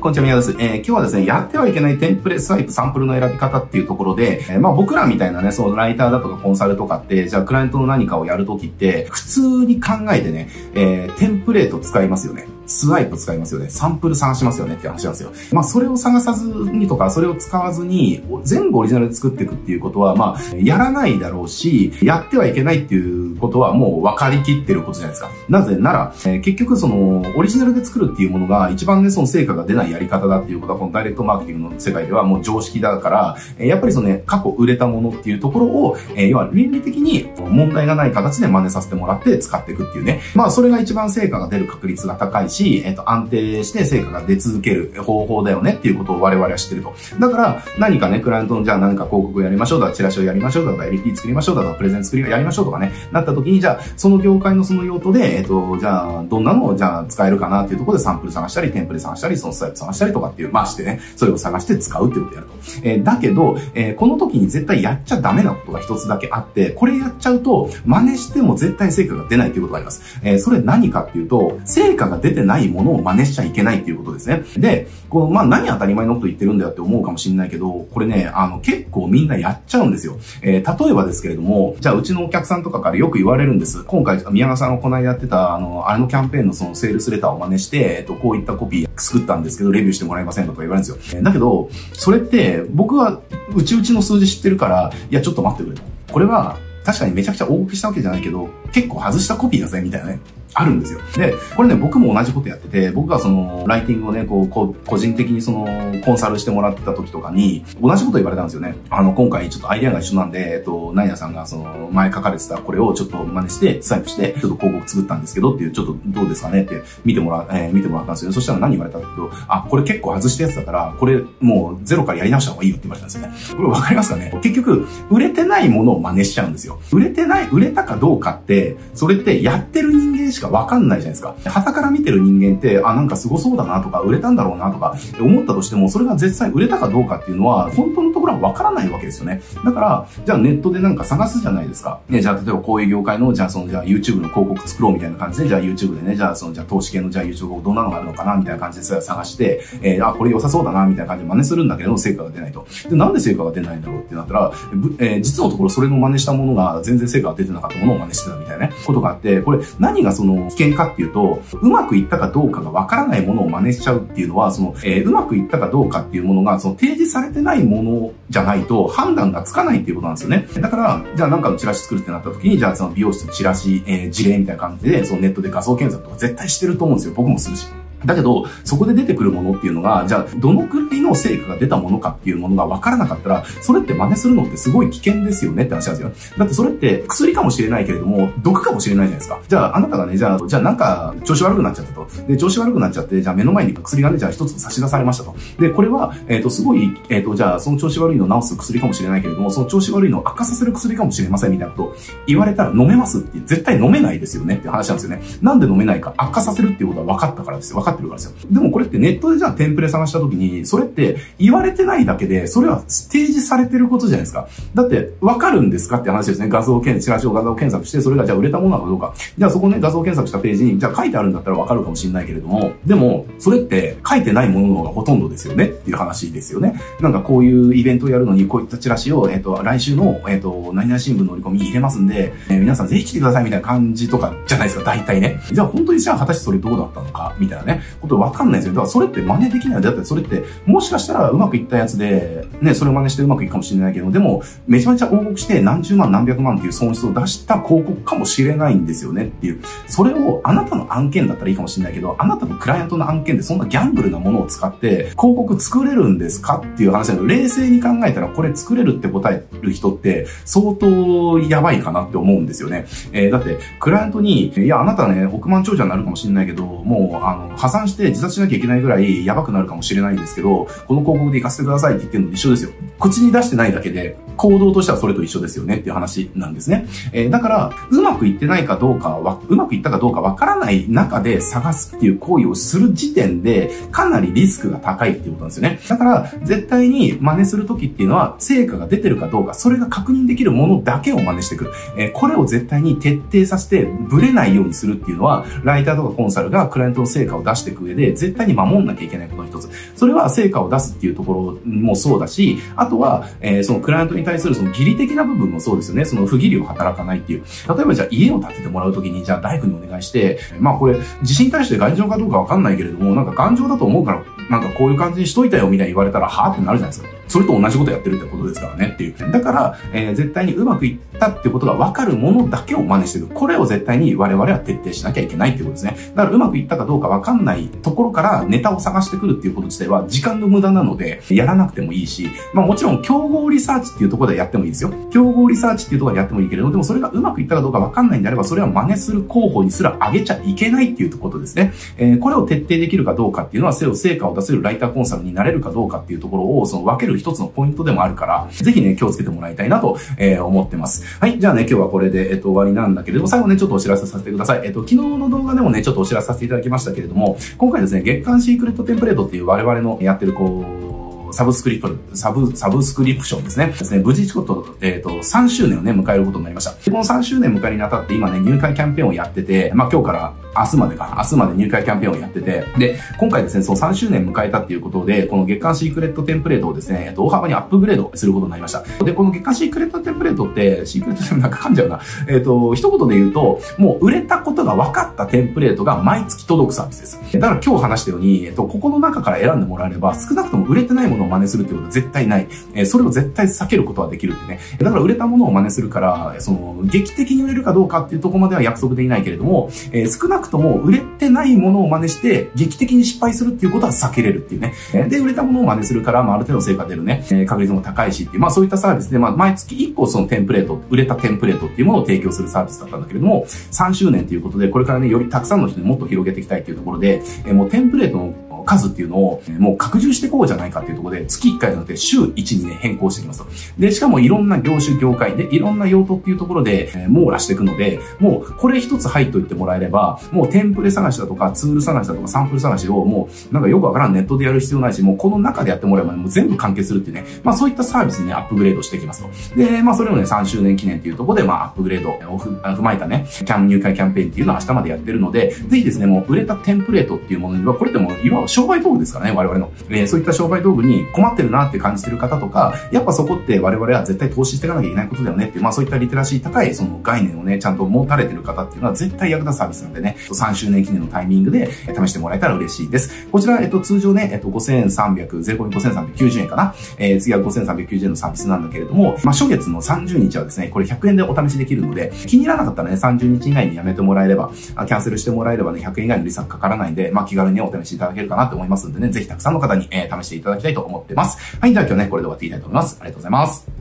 こんにちは、宮です。えー、今日はですね、やってはいけないテンプレスワイプサンプルの選び方っていうところで、えー、まあ僕らみたいなね、そのライターだとかコンサルとかって、じゃあクライアントの何かをやるときって、普通に考えてね、えー、テンプレート使いますよね。スワイプ使いますよね。サンプル探しますよねって話なんですよ。まあ、それを探さずにとか、それを使わずに、全部オリジナルで作っていくっていうことは、まあ、やらないだろうし、やってはいけないっていうことはもう分かりきってることじゃないですか。なぜなら、えー、結局その、オリジナルで作るっていうものが一番ね、その成果が出ないやり方だっていうことは、このダイレクトマーケティングの世界ではもう常識だから、えー、やっぱりそのね、過去売れたものっていうところを、えー、要は倫理的に問題がない形で真似させてもらって使っていくっていうね。まあ、それが一番成果が出る確率が高いし、しえっ、と、安定して成果が出続ける方法だよねっていうことを我々は知ってると。だから何かね、クライアントのじゃあ何か広告をやりましょうだ、チラシをやりましょうだとか、LP 作りましょうだとか、プレゼン作りをやりましょうとかね、なった時にじゃあその業界のその用途で、えっ、と、じゃあどんなのをじゃあ使えるかなっていうところでサンプル探したり、テンプレ探したり、そのスタイル探したりとかっていう、まあしてね、それを探して使うっていうことをやると。えー、だけど、えー、この時に絶対やっちゃダメなことが一つだけあって、これやっちゃうと真似しても絶対成果が出ないっていうことがあります。えー、それ何かっていうと、成果が出てないものを真似しちゃいけないっていうことですね。で、この、まあ、何当たり前のこと言ってるんだよって思うかもしれないけど、これね、あの、結構みんなやっちゃうんですよ。えー、例えばですけれども、じゃあうちのお客さんとかからよく言われるんです。今回、宮川さんがこの間やってた、あの、あれのキャンペーンのそのセールスレターを真似して、えっと、こういったコピー作ったんですけど、レビューしてもらえませんかとか言われるんですよ。だけど、それって、僕は、うちうちの数字知ってるから、いや、ちょっと待ってくれと。これは、確かにめちゃくちゃ大きしたわけじゃないけど、結構外したコピーだぜ、みたいなね。あるんですよ。で、これね、僕も同じことやってて、僕がその、ライティングをね、こう、こ個人的にその、コンサルしてもらってた時とかに、同じこと言われたんですよね。あの、今回ちょっとアイデアが一緒なんで、えっと、ナイナさんがその、前書かれてたこれをちょっと真似して、スタイプして、ちょっと広告作ったんですけどっていう、ちょっとどうですかねって見てもら、えー、見てもらったんですよ。そしたら何言われたんだけど、あ、これ結構外したやつだから、これもうゼロからやり直した方がいいよって言われたんですよね。これわかりますかね？結局、売れてないものを真似しちゃうんですよ。売れてない、売れたかどうかって、それってやってる人間しかわかんないじゃないですか。旗から見てる人間って、あ、なんかすごそうだなとか、売れたんだろうなとか、思ったとしても、それが実際売れたかどうかっていうのは、本当のところはわからないわけですよね。だから、じゃあネットでなんか探すじゃないですか。ね、じゃあ例えばこういう業界の、じゃあその、じゃあ YouTube の広告作ろうみたいな感じで、じゃあ YouTube でね、じゃあその、じゃあ投資系の、じゃあ YouTube どんなのがあるのかなみたいな感じで探して、えー、あ、これ良さそうだなみたいな感じで真似するんだけど、成果が出ないと。で、なんで成果が出ないんだろうってなったら、えー、実のところそれの真似したものが全然成果が出てなかったものを真似してたみたいなね、ことがあって、これ何がその危険かっていうと、うまくいったかどうかがわからないものを真似しちゃうっていうのは、その、えー、うまくいったかどうかっていうものが、その提示されてないものじゃないと判断がつかないっていうことなんですよね。だから、じゃあなんかのチラシ作るってなった時に、じゃあその美容室のチラシ、えー、事例みたいな感じで、そのネットで画像検索とか絶対してると思うんですよ。僕もするし。だけど、そこで出てくるものっていうのが、じゃあ、どのくらいの成果が出たものかっていうものが分からなかったら、それって真似するのってすごい危険ですよねって話なんですよ。だってそれって薬かもしれないけれども、毒かもしれないじゃないですか。じゃあ、あなたがね、じゃあ、じゃあなんか、調子悪くなっちゃったと。で、調子悪くなっちゃって、じゃあ目の前に薬がね、じゃあ一つ差し出されましたと。で、これは、えっ、ー、と、すごい、えっ、ー、と、じゃあ、その調子悪いのを治す薬かもしれないけれども、その調子悪いのを悪化させる薬かもしれませんみたいなこと言われたら飲めますって絶対飲めないですよねって話なんですよね。なんで飲めないか悪化させるっていうことは分かったからですよ。分かってるからですよ。でもこれってネットでじゃあテンプレ探した時に、それって言われてないだけで、それは提示されてることじゃないですか。だって、わかるんですかって話ですね。画像検、チラシを画像検索して、それがじゃあ売れたものなのかどうか。じゃあそこね、画像検索したページに、じゃあ書いてあるんだったらわかるかもしれないけれども、でも、それって書いてないものの方がほとんどですよねっていう話ですよね。なんかこういうイベントをやるのに、こういったチラシを、えっ、ー、と、来週の、えっ、ー、と、何々新聞の折り込み入れますんで、えー、皆さんぜひ来てくださいみたいな感じとかじゃないですか、大体ね。じゃあ本当にじゃあ果たしてそれどうだったのか、みたいなね、ことわかんないですよ。だからそれって真似できない。だってそれって、もしかしたらうまくいったやつで、ね、それを真似してうまくいくかもしれないけど、でも、めちゃめちゃ応募して何十万何百万っていう損失を出した広告かもしれないんですよねっていう。それをあなたの案件だったらいいかもしれないけど、あなたのクライアントの案件でそんなギャンブルなものを使って広告作れるんですかっていう話だけど、冷静に考えたらこれ作れるって答える人って相当やばいかなって思うんですよね。えー、だって、クライアントに、いや、あなたね、億万長者になるかもしれないけど、もう、あの、破産して自殺しなきゃいけないぐらいやばくなるかもしれないんですけど、この広告で行かせてくださいって言ってるのと一緒ですよ。口に出してないだけで、行動としてはそれと一緒ですよねっていう話なんですね。えー、だから、うまくいってないかどうかは、うまくいったかどうかわからない中で探すっていう行為をする時点で、かなりリスクが高いっていうことなんですよね。だから、絶対に真似するときっていうのは、成果が出てるかどうか、それが確認できるものだけを真似してくる。えー、これを絶対に徹底させて、ブレないようにするっていうのは、ライターとかコンサルがクライアントの成果を出していく上で、絶対に守んなきゃいけないことの一つ。それは成果を出すっていうところもそうだし、ああとは、えー、そのクライアントに対するその義理的な部分もそうですよね。その不義理を働かないっていう。例えばじゃあ家を建ててもらうときに、じゃあ大工にお願いして、まあこれ、地震に対して頑丈かどうかわかんないけれども、なんか頑丈だと思うから、なんかこういう感じにしといたよみたいに言われたら、はぁってなるじゃないですか。それと同じことやってるってことですからねっていう。だから、えー、絶対にうまくいったってことが分かるものだけを真似してる。これを絶対に我々は徹底しなきゃいけないってことですね。だからうまくいったかどうか分かんないところからネタを探してくるっていうこと自体は時間の無駄なので、やらなくてもいいし、まあもちろん競合リサーチっていうところでやってもいいですよ。競合リサーチっていうところでやってもいいけれど、でもそれがうまくいったかどうか分かんないんであれば、それは真似する候補にすら上げちゃいけないっていうことですね。えー、これを徹底できるかどうかっていうのは、成果を出せるライターコンサルになれるかどうかっていうところを、その分ける一つのポイントでもあるから、ぜひね、気をつけてもらいたいなと、えー、思ってます。はい。じゃあね、今日はこれで、えっと、終わりなんだけれども、最後ね、ちょっとお知らせさせてください。えっと、昨日の動画でもね、ちょっとお知らせさせていただきましたけれども、今回ですね、月間シークレットテンプレートっていう我々のやってる、こう、サブスクリプサブ、サブスクリプションですね。ですね、無事ちょっと、えっ、ー、と、3周年をね、迎えることになりました。で、この3周年迎えにあたって今ね、入会キャンペーンをやってて、まあ今日から明日までか、明日まで入会キャンペーンをやってて、で、今回ですね、その3周年迎えたっていうことで、この月間シークレットテンプレートをですね、大幅にアップグレードすることになりました。で、この月間シークレットテンプレートって、シークレットテンプレートなんか噛んじゃうな。えっ、ー、と、一言で言うと、もう売れたことが分かったテンプレートが毎月届くサービスです。だから今日話したように、えっ、と、ここの中から選んでもらえれば、少なくとも売れてないものを真似するってことは絶対ない。えー、それを絶対避けることはできるってね。だから売れたものを真似するから、その、劇的に売れるかどうかっていうとこまでは約束できないけれども、え、少なくとも売れてないものを真似して、劇的に失敗するっていうことは避けれるっていうね。で、売れたものを真似するから、まあ、ある程度成果出るね、えー、確率も高いしっていう、まあそういったサービスで、まあ毎月1個そのテンプレート、売れたテンプレートっていうものを提供するサービスだったんだけれども、3周年ということで、これからね、よりたくさんの人にもっと広げていきたいっていうところで、えー、もうテンプレートの数っていうのを、もう拡充していこうじゃないかっていうところで、月1回じゃなくて週1にね、変更していきますと。で、しかもいろんな業種、業界で、いろんな用途っていうところで、網羅していくので、もうこれ一つ入っといてもらえれば、もうテンプレ探しだとか、ツール探しだとか、サンプル探しをもう、なんかよくわからんネットでやる必要ないし、もうこの中でやってもらえば、もう全部完結するっていうね、まあそういったサービスにね、アップグレードしていきますと。で、まあそれをね、3周年記念っていうところで、まあアップグレードを踏まえたね、キャン入会キャンペーンっていうのは明日までやってるので、ぜひですね、もう売れたテンプレートっていうものには、これってもう、商売道具ですからね、我々の。えー、そういった商売道具に困ってるなって感じてる方とか、やっぱそこって我々は絶対投資していかなきゃいけないことだよねっていう、まあそういったリテラシー高いその概念をね、ちゃんと持たれてる方っていうのは絶対役立つサービスなんでね、3周年記念のタイミングで試してもらえたら嬉しいです。こちら、えっと、通常ね、えっと、5300、税込み5390円かな。えー、次は5390円のサービスなんだけれども、まあ初月の30日はですね、これ100円でお試しできるので、気に入らなかったらね、30日以内にやめてもらえれば、キャンセルしてもらえればね、100円以外の利息かからないんで、まあ気軽にお試しいただけるかなと思いますんでね、ぜひたくさんの方に、えー、試していただきたいと思ってます。はい、では今日ね、これで終わっていきたいと思います。ありがとうございます。